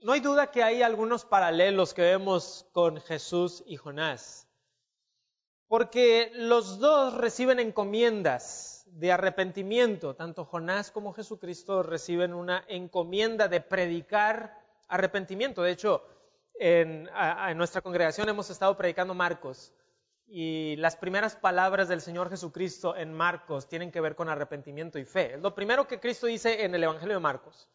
No hay duda que hay algunos paralelos que vemos con Jesús y Jonás, porque los dos reciben encomiendas de arrepentimiento. Tanto Jonás como Jesucristo reciben una encomienda de predicar arrepentimiento. De hecho, en, nuestra congregación hemos estado predicando Marcos y las primeras palabras del Señor Jesucristo en Marcos tienen que ver con arrepentimiento y fe. Lo primero que Cristo dice en el Evangelio de Marcos.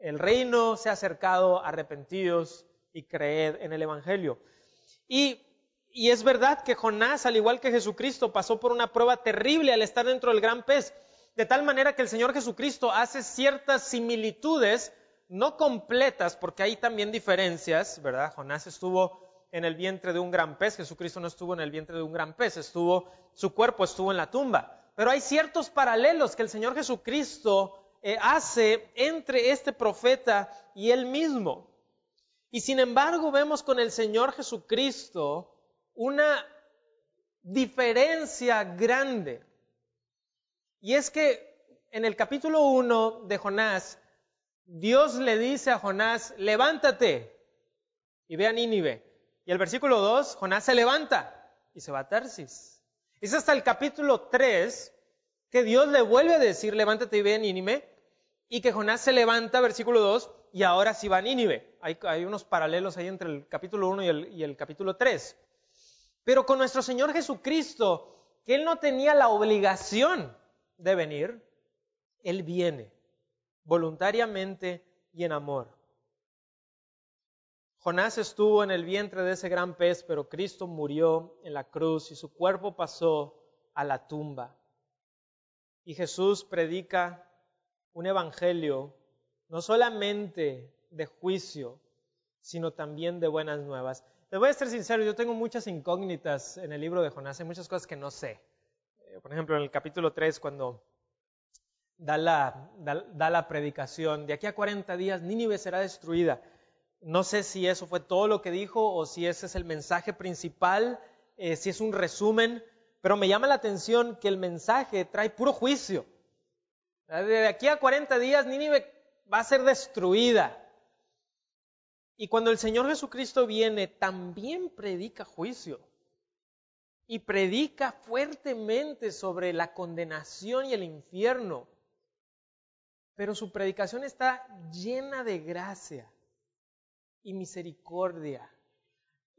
El reino se ha acercado, arrepentidos y creed en el Evangelio. Y y es verdad que Jonás, al igual que Jesucristo, pasó por una prueba terrible al estar dentro del gran pez, de tal manera que el Señor Jesucristo hace ciertas similitudes, no completas, porque hay también diferencias, ¿verdad? Jonás estuvo en el vientre de un gran pez, Jesucristo no estuvo en el vientre de un gran pez, estuvo, su cuerpo estuvo en la tumba. Pero hay ciertos paralelos que el Señor Jesucristo eh, hace entre este profeta y él mismo. Y sin embargo vemos con el Señor Jesucristo una diferencia grande. Y es que en el capítulo 1 de Jonás, Dios le dice a Jonás, levántate y ve a Nínive. Y el versículo 2, Jonás se levanta y se va a Tarsis. Es hasta el capítulo 3 que Dios le vuelve a decir, levántate y ve a y que Jonás se levanta, versículo 2, y ahora sí va a Nínive. Hay, unos paralelos ahí entre el capítulo 1 y el, y el capítulo 3. Pero con nuestro Señor Jesucristo, que Él no tenía la obligación de venir, Él viene voluntariamente y en amor. Jonás estuvo en el vientre de ese gran pez, pero Cristo murió en la cruz y su cuerpo pasó a la tumba. Y Jesús predica un evangelio no solamente de juicio, sino también de buenas nuevas. Les voy a ser sincero, yo tengo muchas incógnitas en el libro de Jonás, hay muchas cosas que no sé. Eh, por ejemplo, en el capítulo 3, cuando da la, da, predicación, de aquí a 40 días Nínive será destruida. No sé si eso fue todo lo que dijo o si ese es el mensaje principal, eh, si es un resumen, pero me llama la atención que el mensaje trae puro juicio. De aquí a 40 días Nínive va a ser destruida. Y cuando el Señor Jesucristo viene, también predica juicio. Y predica fuertemente sobre la condenación y el infierno. Pero su predicación está llena de gracia y misericordia.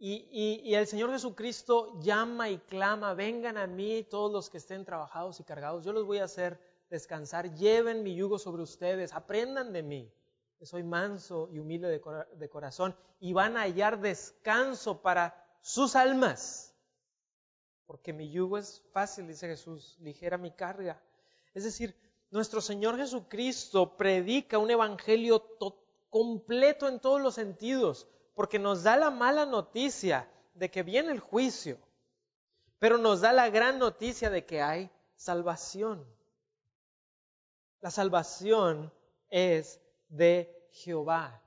Y, el Señor Jesucristo llama y clama, vengan a mí todos los que estén trabajados y cargados, yo los voy a hacer descansar, lleven mi yugo sobre ustedes, aprendan de mí, que soy manso y humilde de, corazón, y van a hallar descanso para sus almas, porque mi yugo es fácil, dice Jesús, ligera mi carga. Es decir, nuestro Señor Jesucristo predica un evangelio completo en todos los sentidos, porque nos da la mala noticia de que viene el juicio, pero nos da la gran noticia de que hay salvación. La salvación es de Jehová.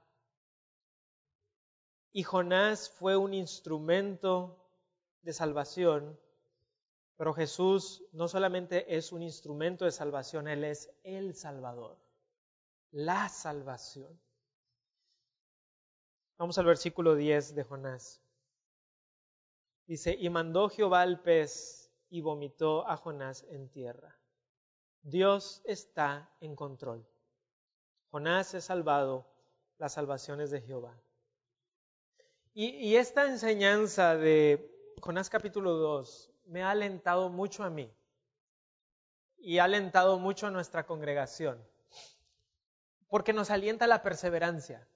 Y Jonás fue un instrumento de salvación, pero Jesús no solamente es un instrumento de salvación, Él es el Salvador, la salvación. Vamos al versículo 10 de Jonás. Dice, y mandó Jehová al pez y vomitó a Jonás en tierra. Dios está en control. Jonás es salvado, las salvaciones de Jehová. Y, esta enseñanza de Jonás capítulo 2 me ha alentado mucho a mí y ha alentado mucho a nuestra congregación, porque nos alienta la perseverancia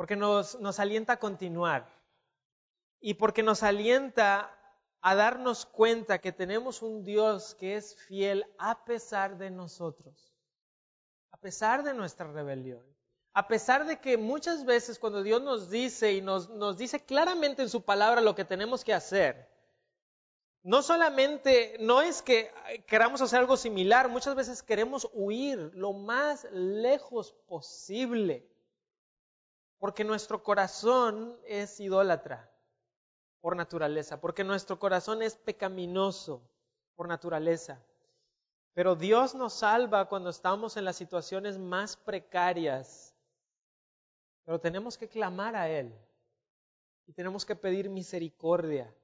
porque nos, alienta a continuar. Y porque nos alienta a darnos cuenta que tenemos un Dios que es fiel a pesar de nosotros, a pesar de nuestra rebelión, a pesar de que muchas veces cuando Dios nos dice y nos, nos dice claramente en su palabra lo que tenemos que hacer, no solamente, no es que queramos hacer algo similar, muchas veces queremos huir lo más lejos posible porque nuestro corazón es idólatra por naturaleza, porque nuestro corazón es pecaminoso por naturaleza. Pero Dios nos salva cuando estamos en las situaciones más precarias. Pero tenemos que clamar a Él y tenemos que pedir misericordia.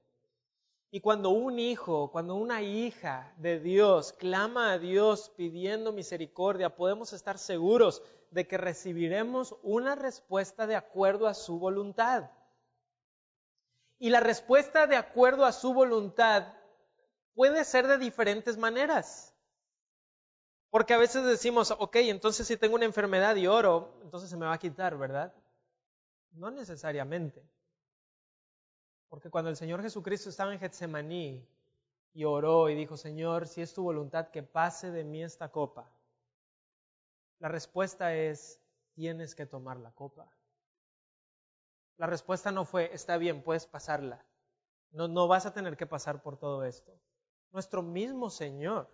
Y cuando un hijo, cuando una hija de Dios clama a Dios pidiendo misericordia, podemos estar seguros de que recibiremos una respuesta de acuerdo a su voluntad. Y la respuesta de acuerdo a su voluntad puede ser de diferentes maneras. Porque a veces decimos, ok, entonces si tengo una enfermedad y oro, entonces se me va a quitar, ¿verdad? No necesariamente. Porque cuando el Señor Jesucristo estaba en Getsemaní y oró y dijo, Señor, si es tu voluntad que pase de mí esta copa, la respuesta es, tienes que tomar la copa. La respuesta no fue, está bien, puedes pasarla. No, no vas a tener que pasar por todo esto. Nuestro mismo Señor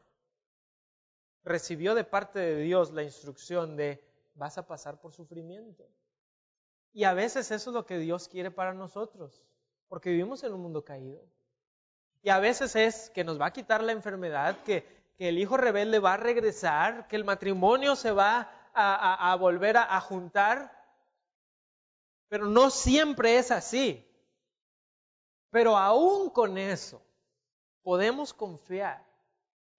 recibió de parte de Dios la instrucción de, vas a pasar por sufrimiento. Y a veces eso es lo que Dios quiere para nosotros, porque vivimos en un mundo caído. Y a veces es que nos va a quitar la enfermedad, que que el hijo rebelde va a regresar, que el matrimonio se va a, volver a juntar, pero no siempre es así. Pero aún con eso, podemos confiar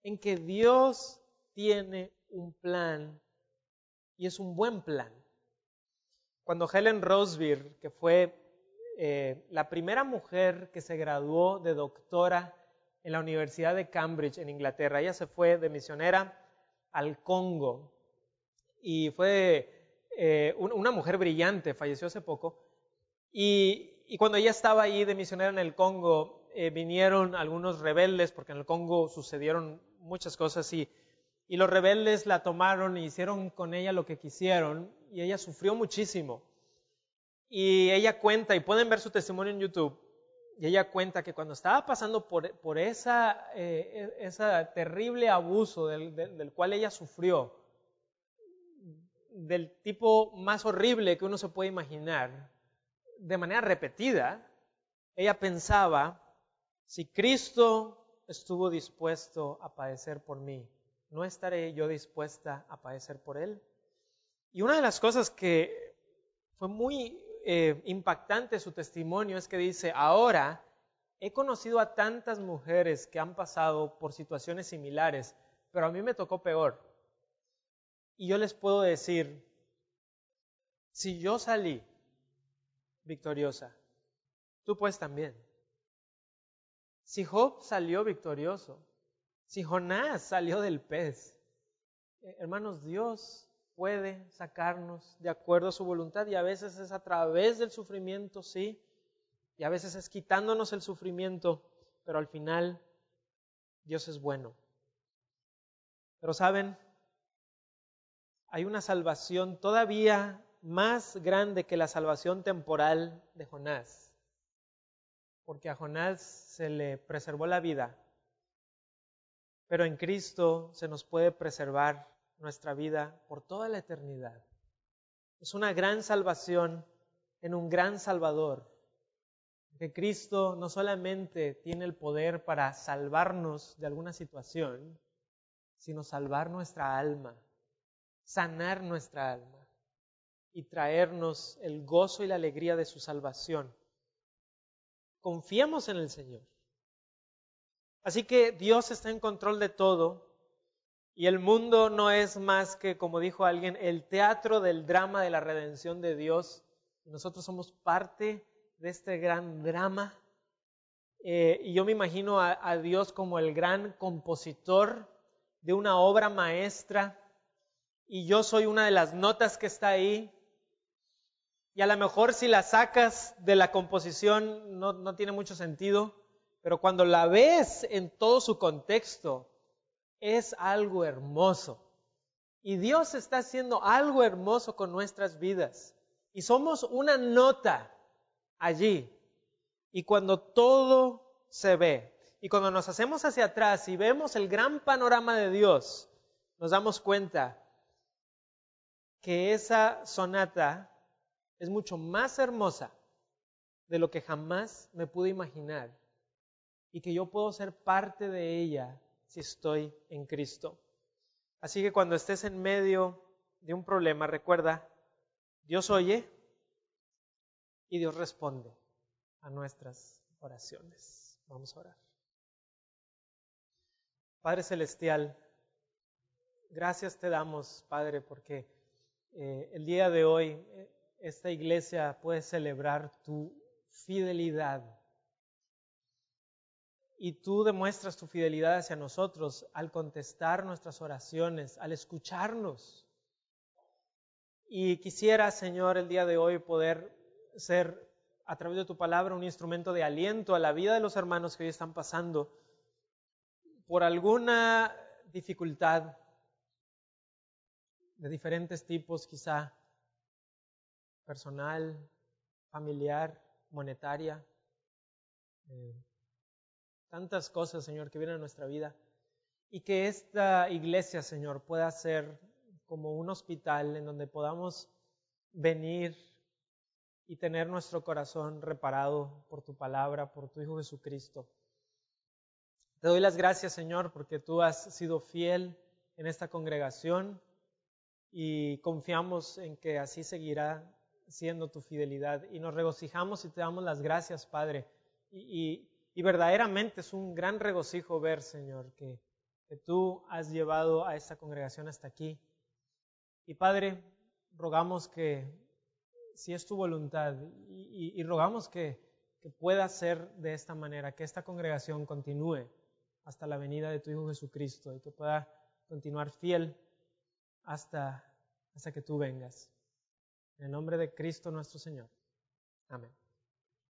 en que Dios tiene un plan y es un buen plan. Cuando Helen Rosevere, que fue eh, la primera mujer que se graduó de doctora en la Universidad de Cambridge en Inglaterra, ella se fue de misionera al Congo y fue eh, una mujer brillante, falleció hace poco, y, cuando ella estaba ahí de misionera en el Congo, eh, vinieron algunos rebeldes, porque en el Congo sucedieron muchas cosas y, y los rebeldes la tomaron y hicieron con ella lo que quisieron y ella sufrió muchísimo. Y ella cuenta, y pueden ver su testimonio en YouTube, y ella cuenta que cuando estaba pasando por, por esa, eh, e, ese terrible abuso del, del cual ella sufrió, del tipo más horrible que uno se puede imaginar, de manera repetida, ella pensaba, si Cristo estuvo dispuesto a padecer por mí, ¿no estaré yo dispuesta a padecer por Él? Y una de las cosas que fue muy eh, impactante su testimonio es que dice, ahora he conocido a tantas mujeres que han pasado por situaciones similares, pero a mí me tocó peor. Y yo les puedo decir, si yo salí victoriosa, tú puedes también. Si Job salió victorioso, si Jonás salió del pez, eh, hermanos, Dios puede sacarnos de acuerdo a su voluntad y a veces es a través del sufrimiento, sí, y a veces es quitándonos el sufrimiento, pero al final Dios es bueno. Pero saben, hay una salvación todavía más grande que la salvación temporal de Jonás porque a Jonás se le preservó la vida, pero en Cristo se nos puede preservar nuestra vida por toda la eternidad. Es una gran salvación en un gran Salvador, que Cristo no solamente tiene el poder para salvarnos de alguna situación, sino salvar nuestra alma, sanar nuestra alma y traernos el gozo y la alegría de su salvación confiamos en el Señor. Así que Dios está en control de todo y el mundo no es más que, como dijo alguien, el teatro del drama de la redención de Dios. Nosotros somos parte de este gran drama. Eh, y yo me imagino a Dios como el gran compositor de una obra maestra y yo soy una de las notas que está ahí y a lo mejor si la sacas de la composición no, no tiene mucho sentido, pero cuando la ves en todo su contexto, es algo hermoso. Y Dios está haciendo algo hermoso con nuestras vidas. Y somos una nota allí. Y cuando todo se ve, y cuando nos hacemos hacia atrás y vemos el gran panorama de Dios, nos damos cuenta que esa sonata es mucho más hermosa de lo que jamás me pude imaginar y que yo puedo ser parte de ella si estoy en Cristo. Así que cuando estés en medio de un problema, recuerda, Dios oye y Dios responde a nuestras oraciones. Vamos a orar. Padre Celestial, gracias te damos, Padre, porque eh, el día de hoy eh, esta iglesia puede celebrar tu fidelidad. Y tú demuestras tu fidelidad hacia nosotros al contestar nuestras oraciones, al escucharnos. Y quisiera, Señor, el día de hoy poder ser, a través de tu palabra, un instrumento de aliento a la vida de los hermanos que hoy están pasando por alguna dificultad de diferentes tipos, quizá personal, familiar, monetaria, eh, tantas cosas, Señor, que vienen a nuestra vida. Y que esta iglesia, Señor, pueda ser como un hospital en donde podamos venir y tener nuestro corazón reparado por tu palabra, por tu Hijo Jesucristo. Te doy las gracias, Señor, porque tú has sido fiel en esta congregación y confiamos en que así seguirá siendo tu fidelidad. Y nos regocijamos y te damos las gracias, Padre. Verdaderamente es un gran regocijo ver, Señor, que, que tú has llevado a esta congregación hasta aquí. Y Padre, rogamos que, si es tu voluntad, y, rogamos que, que pueda ser de esta manera, que esta congregación continúe hasta la venida de tu Hijo Jesucristo y que pueda continuar fiel hasta, hasta que tú vengas. En el nombre de Cristo nuestro Señor. Amén.